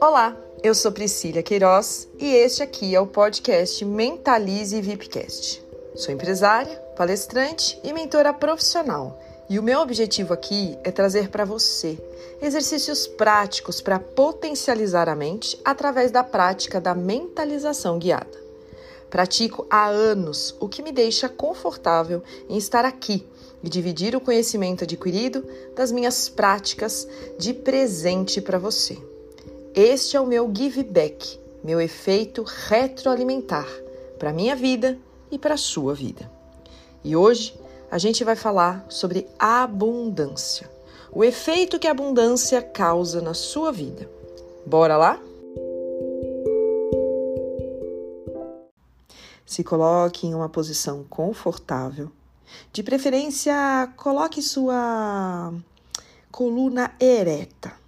Olá, eu sou Priscila Queiroz e este aqui é o podcast Mentalize VIPcast. Sou empresária, palestrante e mentora profissional. E o meu objetivo aqui é trazer para você exercícios práticos para potencializar a mente através da prática da mentalização guiada. Pratico há anos, o que me deixa confortável em estar aqui e dividir o conhecimento adquirido das minhas práticas de presente para você. Este é o meu give back, meu efeito retroalimentar para minha vida e para a sua vida. E hoje a gente vai falar sobre abundância, o efeito que a abundância causa na sua vida. Bora lá? Se coloque em uma posição confortável. De preferência, coloque sua coluna ereta.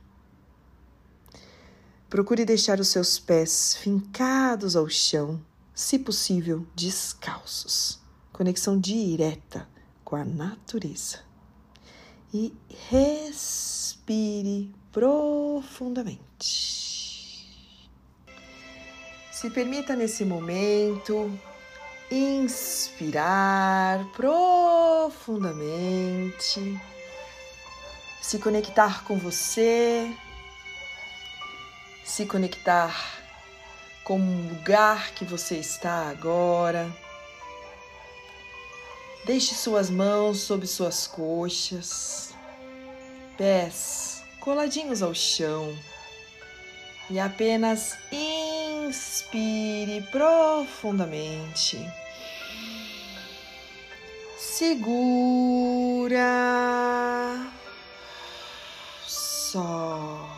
Procure deixar os seus pés fincados ao chão, se possível, descalços. Conexão direta com a natureza. E respire profundamente. Se permita nesse momento inspirar profundamente, se conectar com você, se conectar com o lugar que você está agora. Deixe suas mãos sob suas coxas, pés coladinhos ao chão e apenas inspire profundamente. Segura, solte.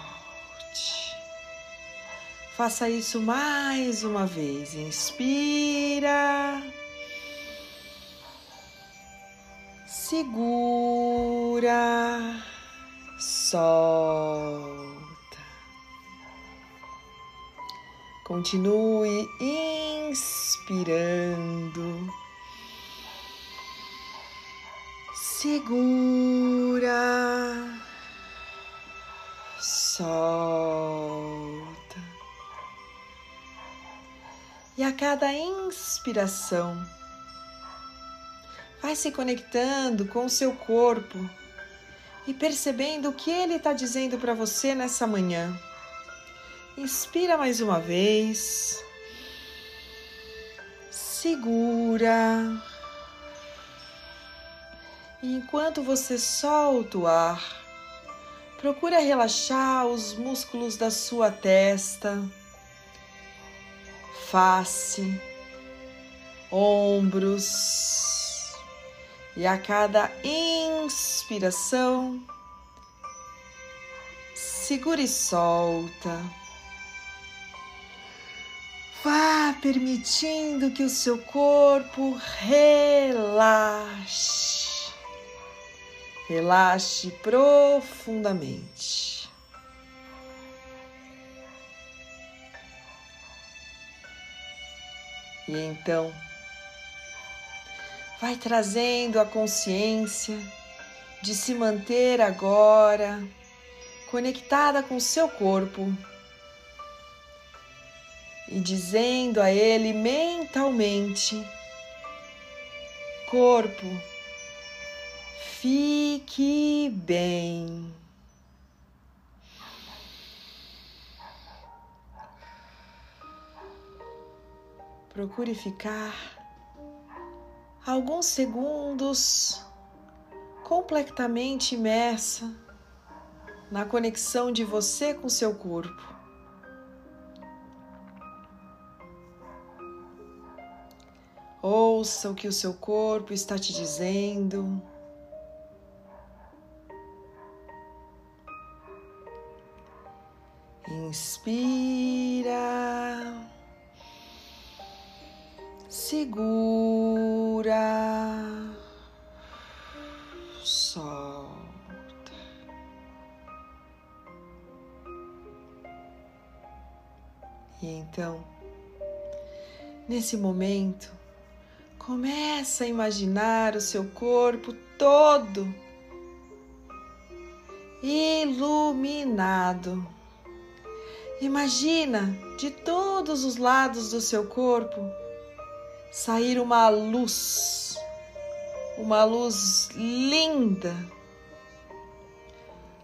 Faça isso mais uma vez. Inspira, segura, solte. Continue inspirando. Segura. Solta. E a cada inspiração, vai se conectando com o seu corpo e percebendo o que ele está dizendo para você nessa manhã. Inspira mais uma vez. Segura. E enquanto você solta o ar, procura relaxar os músculos da sua testa, face, ombros. E a cada inspiração, segura e solta. Vá permitindo que o seu corpo relaxe. Relaxe profundamente. E então, vai trazendo a consciência de se manter agora conectada com seu corpo e dizendo a ele mentalmente: Corpo, fique bem. Procure ficar alguns segundos completamente imersa na conexão de você com seu corpo. Ouça o que o seu corpo está te dizendo. Inspira, segura, solta. E então, nesse momento, Começa a imaginar o seu corpo todo iluminado. Imagina de todos os lados do seu corpo sair uma luz, uma luz linda,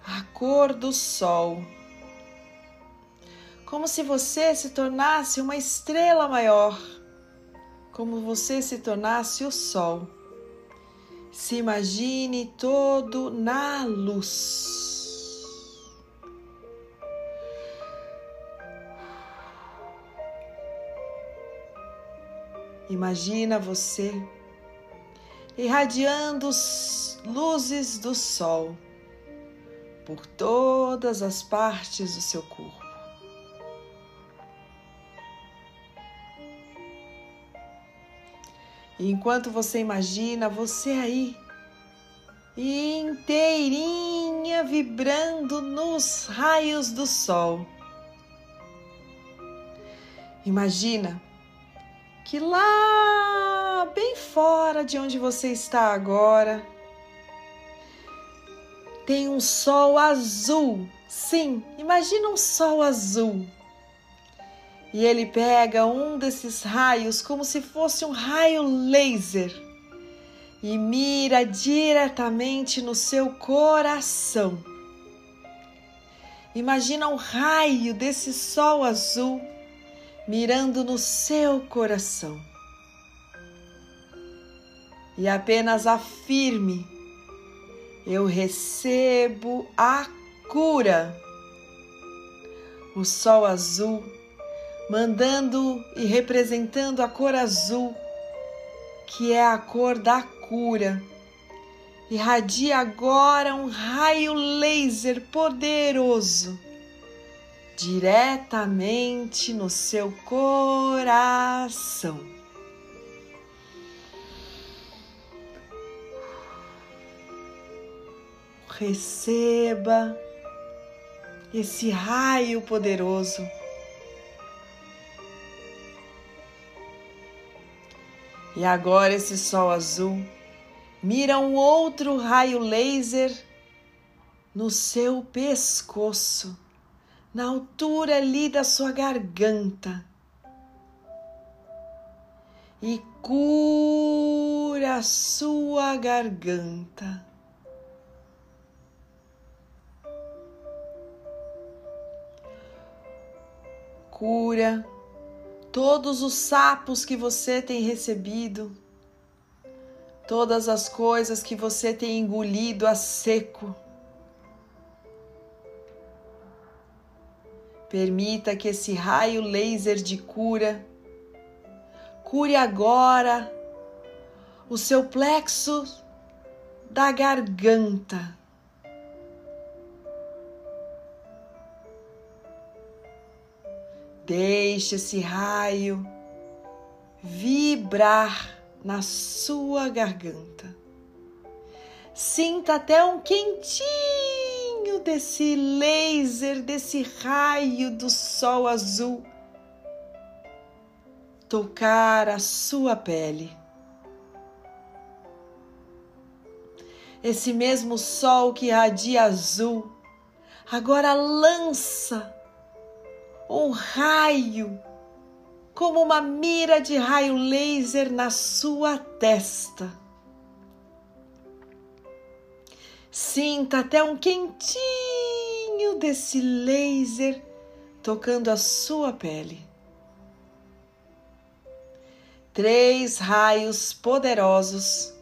a cor do sol, como se você se tornasse uma estrela maior, como você se tornasse o sol. Se imagine todo na luz. Imagina você irradiando luzes do sol por todas as partes do seu corpo. E enquanto você imagina você aí inteirinha vibrando nos raios do sol. Imagina que lá, bem fora de onde você está agora, tem um sol azul. Sim, imagina um sol azul. E ele pega um desses raios como se fosse um raio laser e mira diretamente no seu coração. Imagina um raio desse sol azul mirando no seu coração. E apenas afirme: Eu recebo a cura. O sol azul, mandando e representando a cor azul, que é a cor da cura. Irradia agora um raio laser poderoso diretamente no seu coração. Receba esse raio poderoso. E agora esse sol azul mira um outro raio laser no seu pescoço na altura ali da sua garganta e cura a sua garganta. Cura todos os sapos que você tem recebido, todas as coisas que você tem engolido a seco. Permita que esse raio laser de cura cure agora o seu plexo da garganta. Deixe esse raio vibrar na sua garganta. Sinta até um quentinho desse laser, desse raio do sol azul tocar a sua pele. Esse mesmo sol que irradia azul agora lança um raio como uma mira de raio laser na sua testa Sinta até um quentinho desse laser tocando a sua pele. Três raios poderosos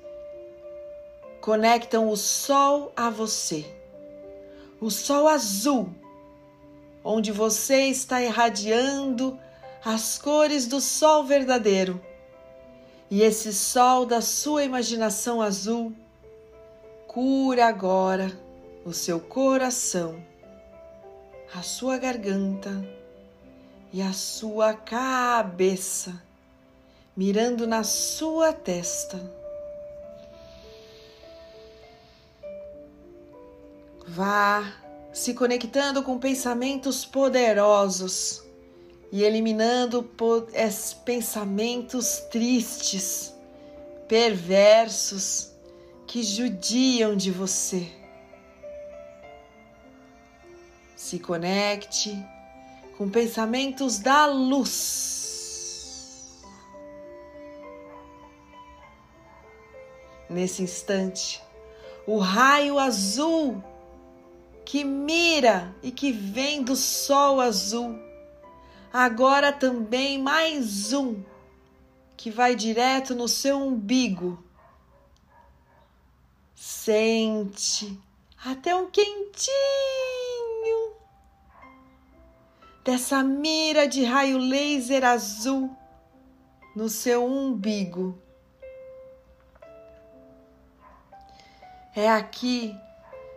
conectam o sol a você. O sol azul, onde você está irradiando as cores do sol verdadeiro. E esse sol da sua imaginação azul Cura agora o seu coração, a sua garganta e a sua cabeça, mirando na sua testa. Vá se conectando com pensamentos poderosos e eliminando pensamentos tristes, perversos que judiam de você. Se conecte com pensamentos da luz. Nesse instante, o raio azul que mira e que vem do sol azul. Agora também mais um que vai direto no seu umbigo. Sente até um quentinho dessa mira de raio laser azul no seu umbigo. É aqui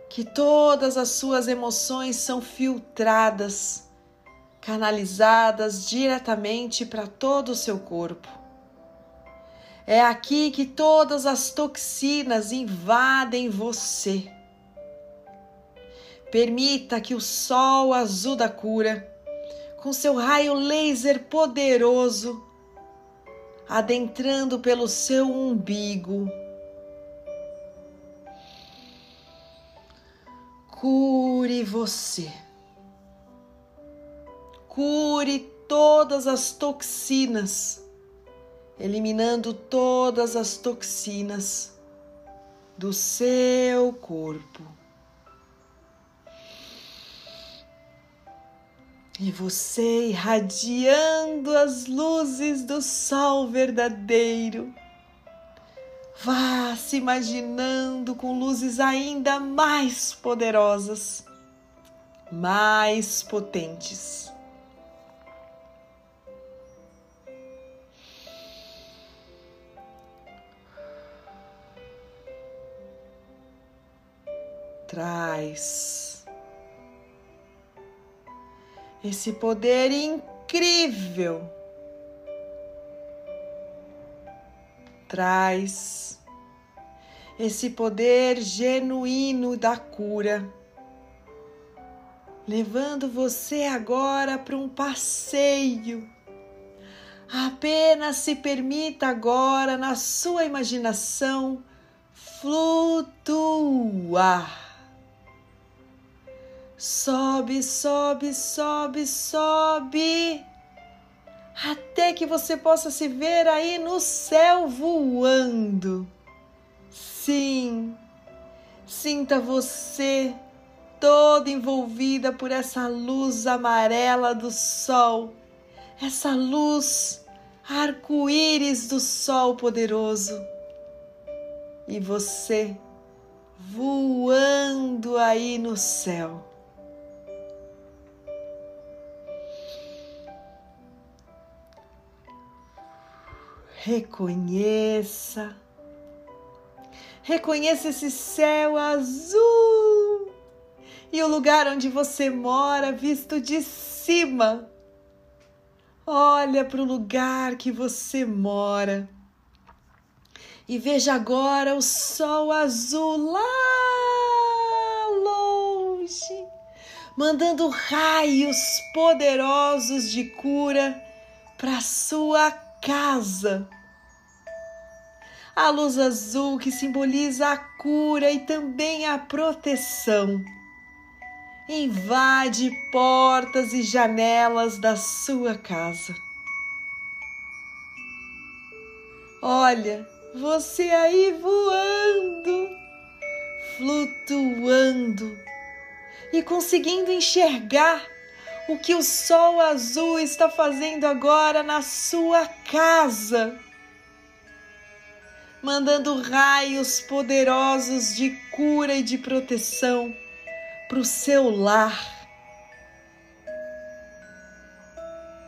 que todas as suas emoções são filtradas, canalizadas diretamente para todo o seu corpo. É aqui que todas as toxinas invadem você. Permita que o sol azul da cura, com seu raio laser poderoso, adentrando pelo seu umbigo, cure você. Cure todas as toxinas, eliminando todas as toxinas do seu corpo. E você irradiando as luzes do sol verdadeiro Vá se imaginando com luzes ainda mais poderosas, mais potentes. Traz esse poder incrível traz esse poder genuíno da cura, levando você agora para um passeio. Apenas se permita agora, na sua imaginação, flutuar. Sobe, sobe, sobe, sobe até que você possa se ver aí no céu voando. Sim, sinta você toda envolvida por essa luz amarela do sol, essa luz arco-íris do sol poderoso. E você voando aí no céu. Reconheça. Reconheça esse céu azul e o lugar onde você mora, visto de cima. Olha para o lugar que você mora e veja agora o sol azul lá longe, mandando raios poderosos de cura para sua casa a luz azul que simboliza a cura e também a proteção. Invade portas e janelas da sua casa. Olha, você aí voando, flutuando e conseguindo enxergar o que o sol azul está fazendo agora na sua casa mandando raios poderosos de cura e de proteção para o seu lar.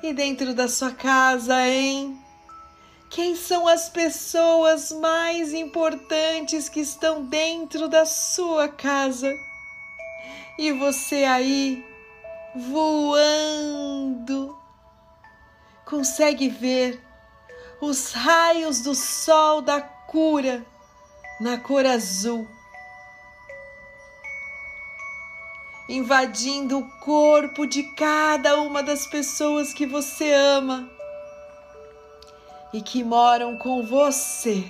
E dentro da sua casa, hein? Quem são as pessoas mais importantes que estão dentro da sua casa? E você aí, voando, consegue ver os raios do sol da cura na cor azul, invadindo o corpo de cada uma das pessoas que você ama e que moram com você.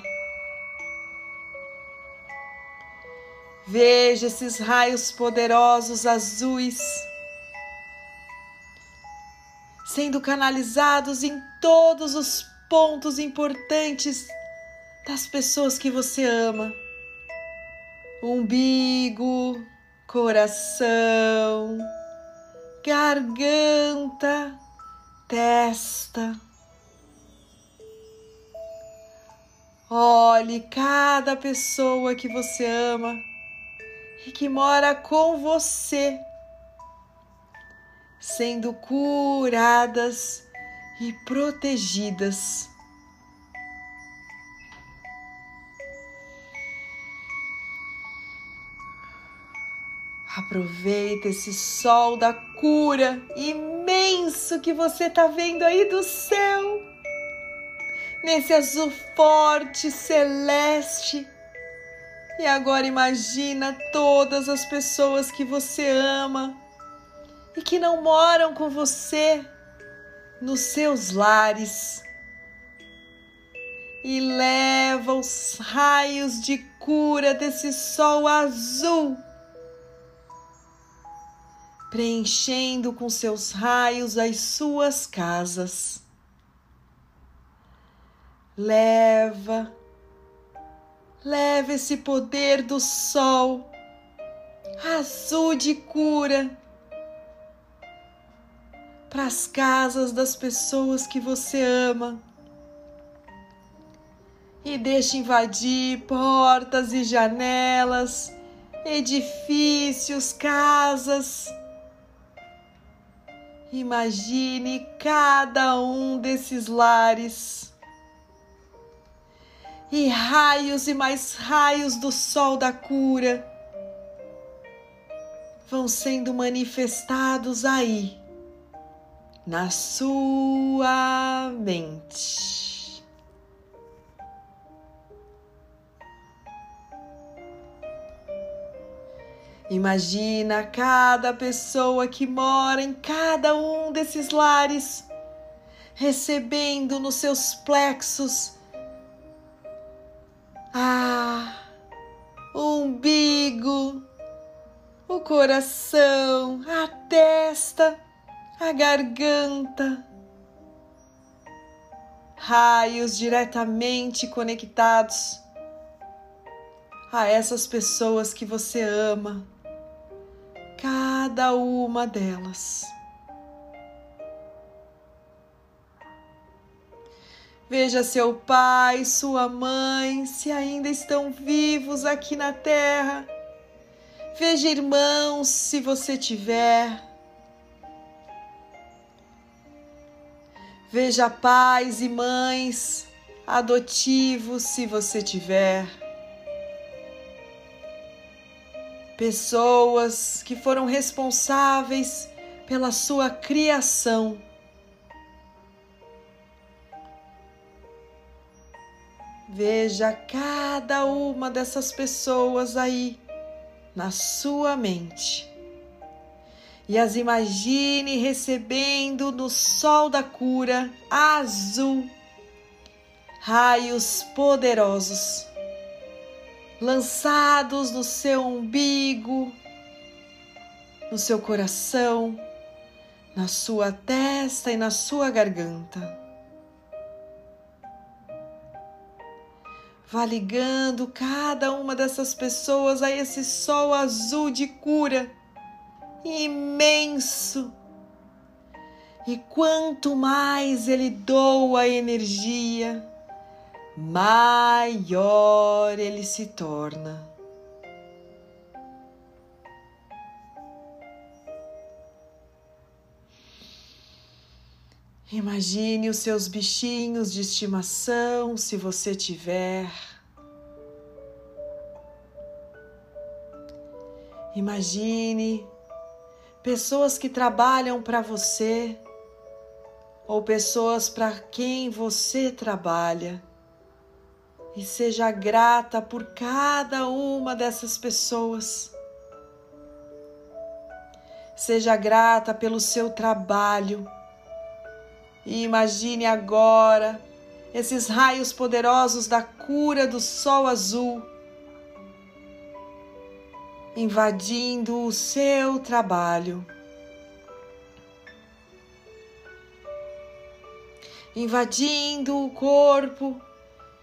Veja esses raios poderosos azuis sendo canalizados em todos os pontos importantes das pessoas que você ama. Umbigo, coração, garganta, testa. Olhe cada pessoa que você ama e que mora com você, sendo curadas e protegidas. Aproveita esse sol da cura imenso que você está vendo aí do céu, nesse azul forte, celeste. E agora imagina todas as pessoas que você ama e que não moram com você nos seus lares. E leva os raios de cura desse sol azul preenchendo com seus raios as suas casas. Leva, leva esse poder do sol azul de cura para as casas das pessoas que você ama. E deixe invadir portas e janelas, edifícios, casas Imagine cada um desses lares e raios e mais raios do sol da cura vão sendo manifestados aí na sua mente. Imagina cada pessoa que mora em cada um desses lares, recebendo nos seus plexos ah, o umbigo, o coração, a testa, a garganta, raios diretamente conectados a essas pessoas que você ama cada uma delas. Veja seu pai, sua mãe, se ainda estão vivos aqui na terra. Veja irmãos, se você tiver. Veja pais e mães adotivos, se você tiver. Pessoas que foram responsáveis pela sua criação. Veja cada uma dessas pessoas aí na sua mente e as imagine recebendo no sol da cura azul raios poderosos lançados no seu umbigo, no seu coração, na sua testa e na sua garganta. Vá ligando cada uma dessas pessoas a esse sol azul de cura imenso. E quanto mais ele doa energia, maior ele se torna. Imagine os seus bichinhos de estimação, se você tiver. Imagine pessoas que trabalham para você ou pessoas para quem você trabalha e seja grata por cada uma dessas pessoas. Seja grata pelo seu trabalho e imagine agora esses raios poderosos da cura do sol azul invadindo o seu trabalho. invadindo o corpo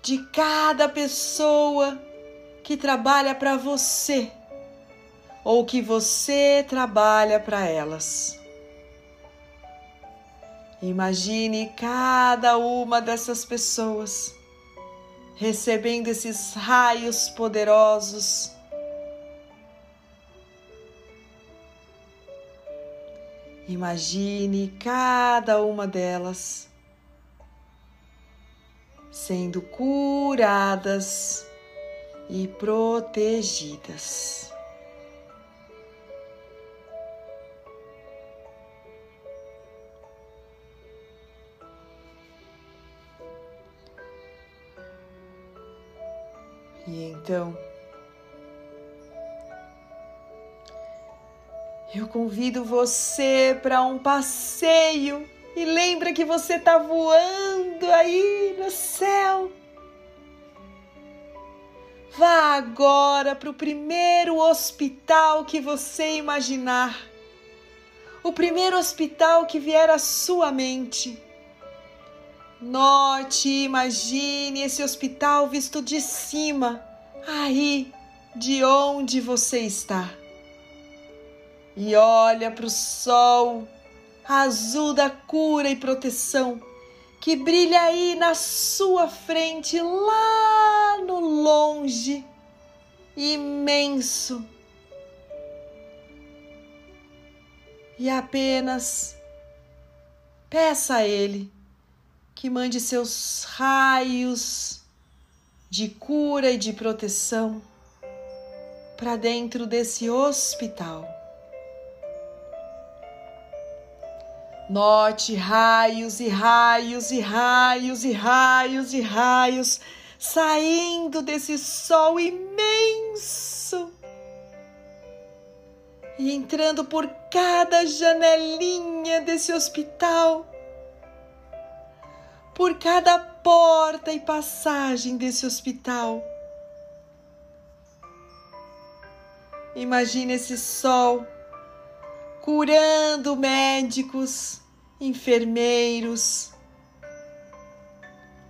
de cada pessoa que trabalha para você ou que você trabalha para elas. Imagine cada uma dessas pessoas recebendo esses raios poderosos. Imagine cada uma delas sendo curadas e protegidas. E então, eu convido você para um passeio e lembra que você está voando aí no céu. Vá agora para o primeiro hospital que você imaginar. O primeiro hospital que vier à sua mente. Note, imagine esse hospital visto de cima, aí de onde você está. E olha para o sol azul da cura e proteção que brilha aí na sua frente, lá no longe, imenso. E apenas peça a Ele que mande seus raios de cura e de proteção para dentro desse hospital. Note raios e raios e raios e raios e raios saindo desse sol imenso e entrando por cada janelinha desse hospital por cada porta e passagem desse hospital. Imagine esse sol curando médicos, enfermeiros,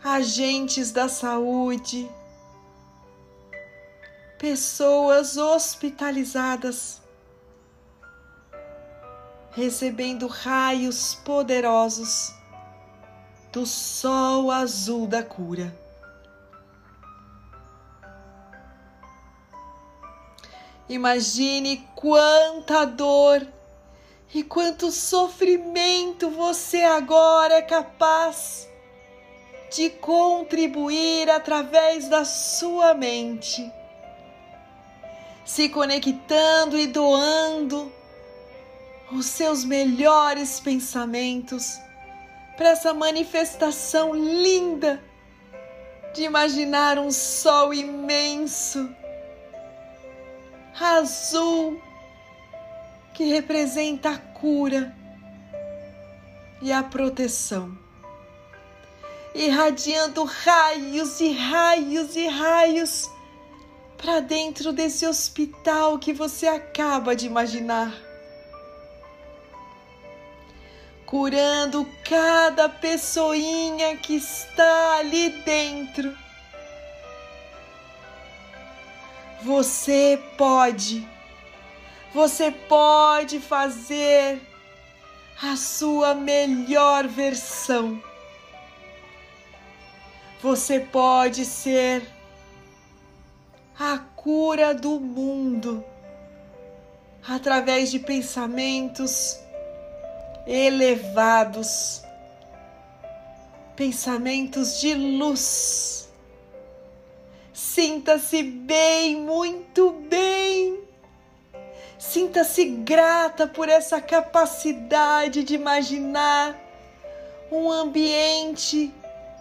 agentes da saúde, pessoas hospitalizadas, recebendo raios poderosos do sol azul da cura. Imagine quanta dor e quanto sofrimento você agora é capaz de contribuir através da sua mente, se conectando e doando os seus melhores pensamentos para essa manifestação linda de imaginar um sol imenso, azul, que representa a cura e a proteção, irradiando raios e raios e raios para dentro desse hospital que você acaba de imaginar curando cada pessoinha que está ali dentro. Você pode, você pode fazer a sua melhor versão. Você pode ser a cura do mundo através de pensamentos elevados, pensamentos de luz. Sinta-se bem, muito bem. Sinta-se grata por essa capacidade de imaginar um ambiente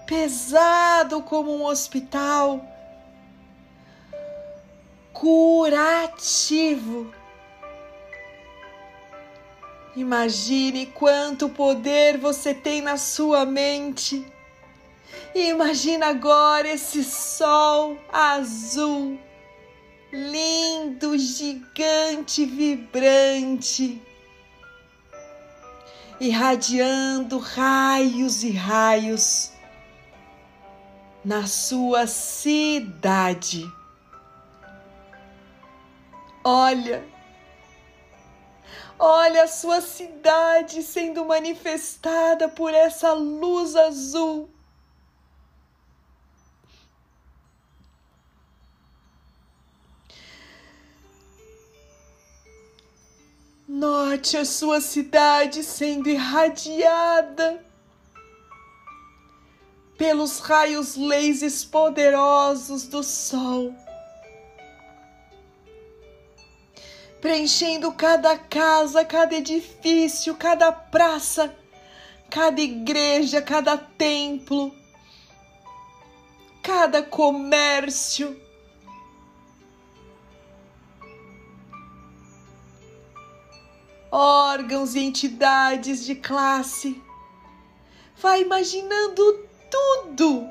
pesado como um hospital, curativo Imagine quanto poder você tem na sua mente. E imagina agora esse sol azul, lindo, gigante, vibrante. irradiando raios e raios na sua cidade. Olha, olha a sua cidade sendo manifestada por essa luz azul. Note a sua cidade sendo irradiada pelos raios lasers poderosos do sol, preenchendo cada casa, cada edifício, cada praça, cada igreja, cada templo, cada comércio órgãos e entidades de classe. Vai imaginando tudo: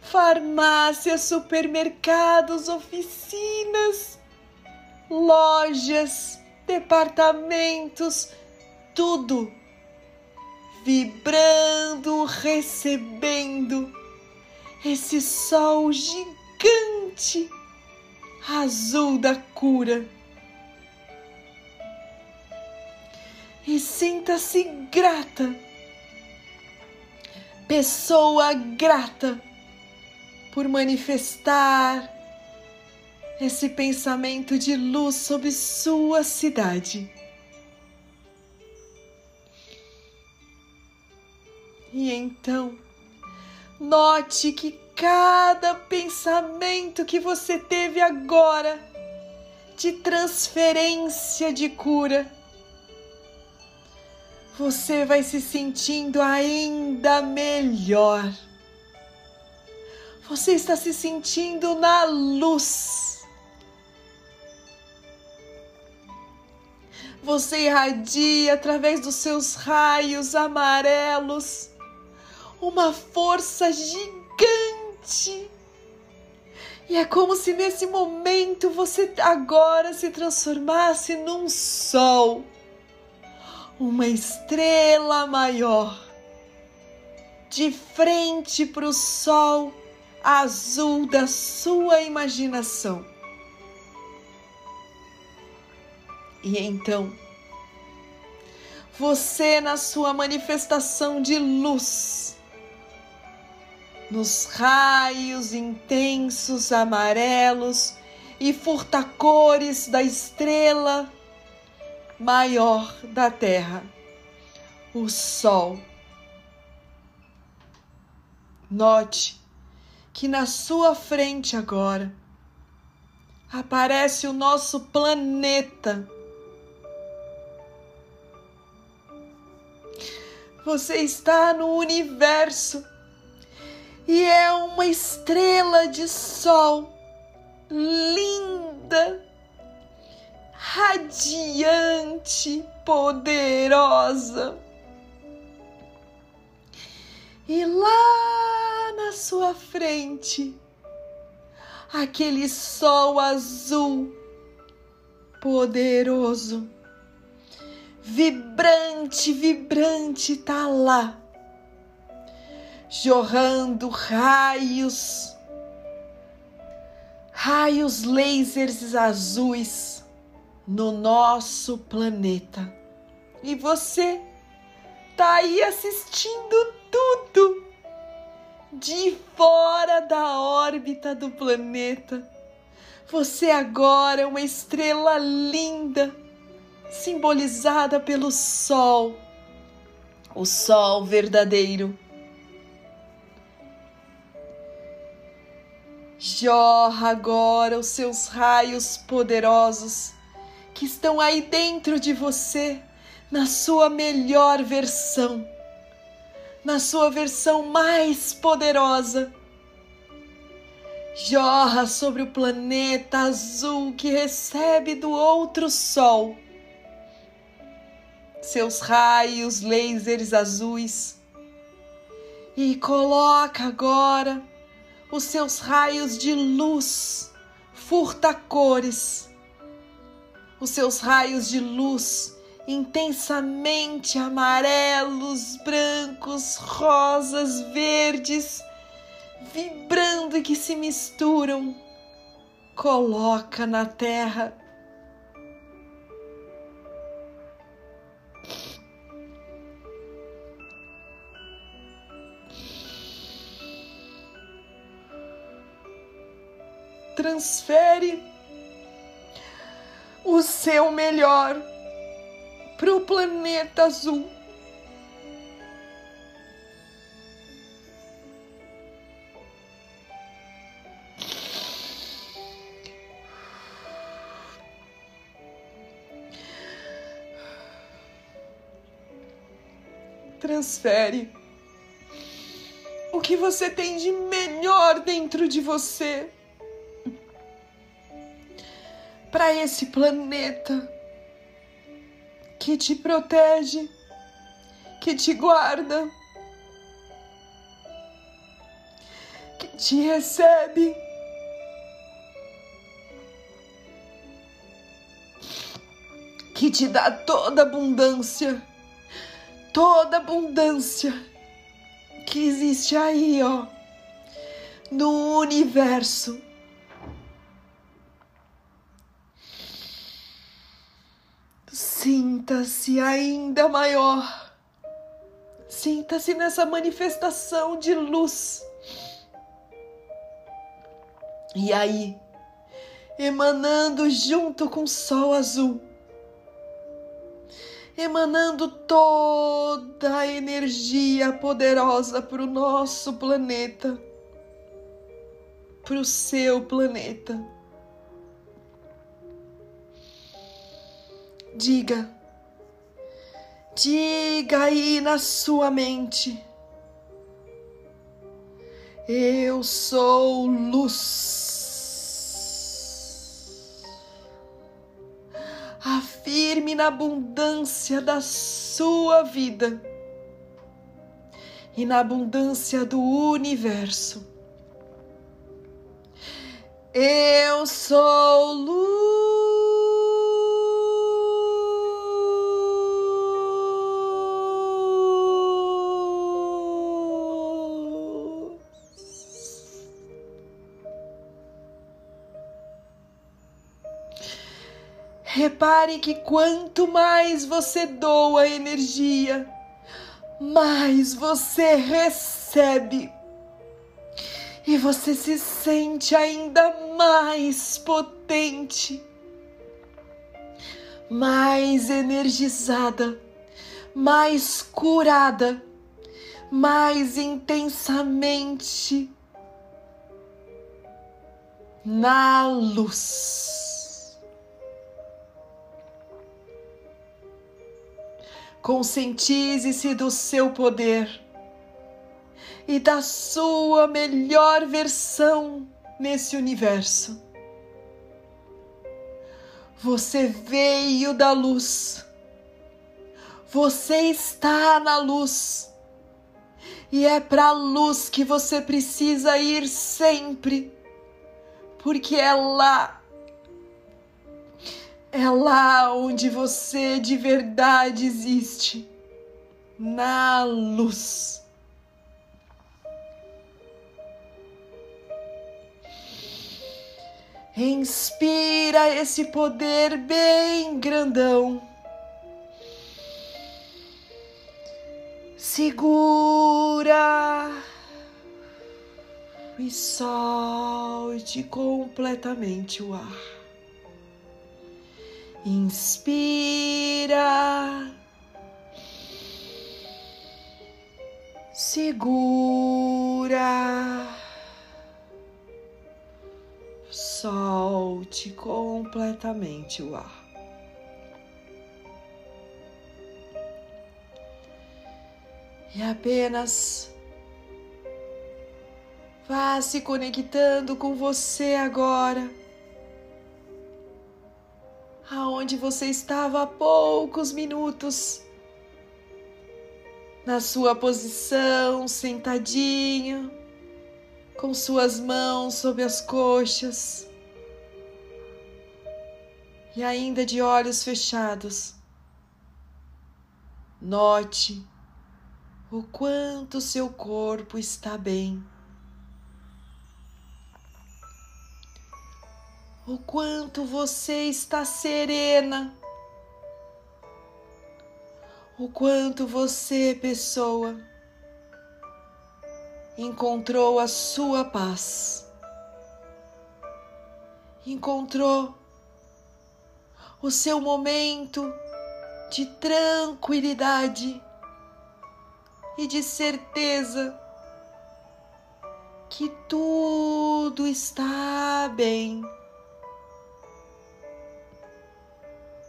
farmácias, supermercados, oficinas, lojas, departamentos, tudo vibrando, recebendo esse sol gigante azul da cura. E sinta-se grata. Pessoa grata por manifestar esse pensamento de luz sobre sua cidade. E então, note que cada pensamento que você teve agora de transferência de cura você vai se sentindo ainda melhor. Você está se sentindo na luz. Você irradia através dos seus raios amarelos uma força gigante. E é como se nesse momento você agora se transformasse num sol uma estrela maior, de frente para o sol azul da sua imaginação. E então, você, na sua manifestação de luz, nos raios intensos amarelos e furtacores da estrela, maior da terra, o Sol. Note que na sua frente agora aparece o nosso planeta. Você está no universo e é uma estrela de sol linda radiante, poderosa. E lá na sua frente, aquele sol azul poderoso, vibrante, vibrante, tá lá, jorrando raios, raios lasers azuis no nosso planeta. E você tá aí assistindo tudo de fora da órbita do planeta. Você agora é uma estrela linda, simbolizada pelo Sol, o Sol verdadeiro. Jorra agora os seus raios poderosos que estão aí dentro de você, na sua melhor versão, na sua versão mais poderosa. Jorra sobre o planeta azul que recebe do outro sol. Seus raios lasers azuis. E coloca agora os seus raios de luz furta cores os seus raios de luz intensamente amarelos, brancos, rosas, verdes, vibrando e que se misturam. Coloca na terra. Transfere o seu melhor para o planeta azul. Transfere o que você tem de melhor dentro de você para esse planeta que te protege, que te guarda, que te recebe. Que te dá toda abundância, toda abundância que existe aí, ó, no universo Sinta-se ainda maior. Sinta-se nessa manifestação de luz. E aí, emanando junto com o sol azul, emanando toda a energia poderosa para o nosso planeta, para o seu planeta. Diga, diga aí na sua mente: Eu sou luz. Afirme na abundância da sua vida e na abundância do universo. Eu sou luz. Repare que quanto mais você doa energia, mais você recebe. E você se sente ainda mais potente, mais energizada, mais curada, mais intensamente na luz. Conscientize-se do seu poder e da sua melhor versão nesse universo. Você veio da luz. Você está na luz. E é para a luz que você precisa ir sempre, porque é lá é lá onde você de verdade existe na luz. Inspira esse poder bem grandão. Segura e solte completamente o ar. Inspira. Segura. Solte completamente o ar. E apenas vá se conectando com você agora aonde você estava há poucos minutos, na sua posição, sentadinho, com suas mãos sob as coxas e ainda de olhos fechados. Note o quanto seu corpo está bem. O quanto você está serena. O quanto você, pessoa, encontrou a sua paz. Encontrou o seu momento de tranquilidade e de certeza que tudo está bem.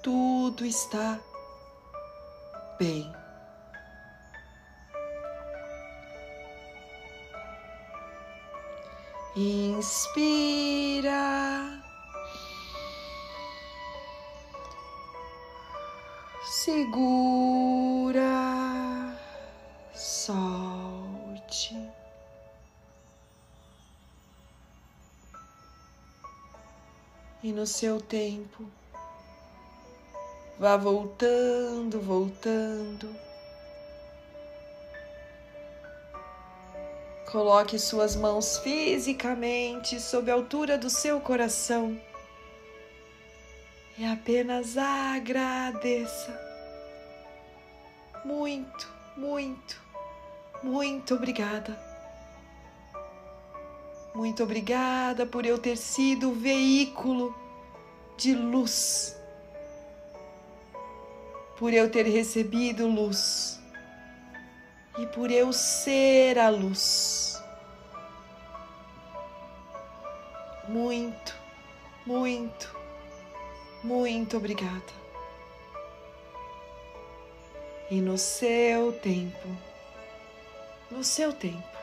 Tudo está bem. Inspira. Segura. Solte. E no seu tempo, vá voltando, voltando Coloque suas mãos fisicamente sob a altura do seu coração e apenas agradeça. Muito, muito, muito obrigada. Muito obrigada por eu ter sido o veículo de luz, por eu ter recebido luz e por eu ser a luz. Muito, muito, muito obrigada. E no seu tempo, no seu tempo,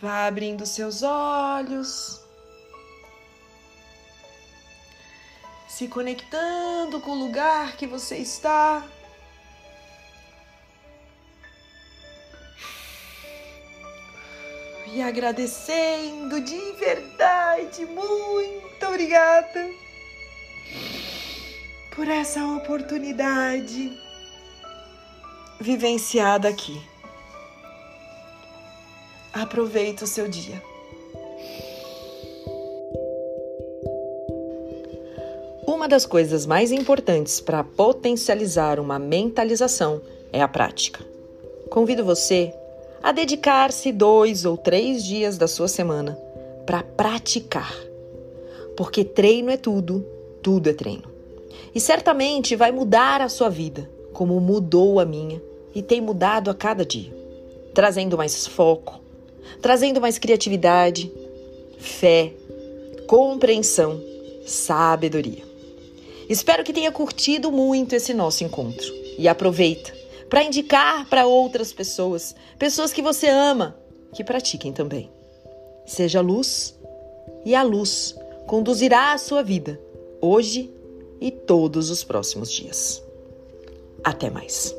vá abrindo seus olhos, se conectando com o lugar que você está. e agradecendo de verdade. Muito obrigada por essa oportunidade vivenciada aqui. Aproveite o seu dia. Uma das coisas mais importantes para potencializar uma mentalização é a prática. Convido você a dedicar-se dois ou três dias da sua semana para praticar. Porque treino é tudo, tudo é treino. E certamente vai mudar a sua vida, como mudou a minha e tem mudado a cada dia, trazendo mais foco, trazendo mais criatividade, fé, compreensão, sabedoria. Espero que tenha curtido muito esse nosso encontro e aproveita para indicar para outras pessoas, pessoas que você ama, que pratiquem também. Seja luz e a luz conduzirá a sua vida hoje e todos os próximos dias. Até mais.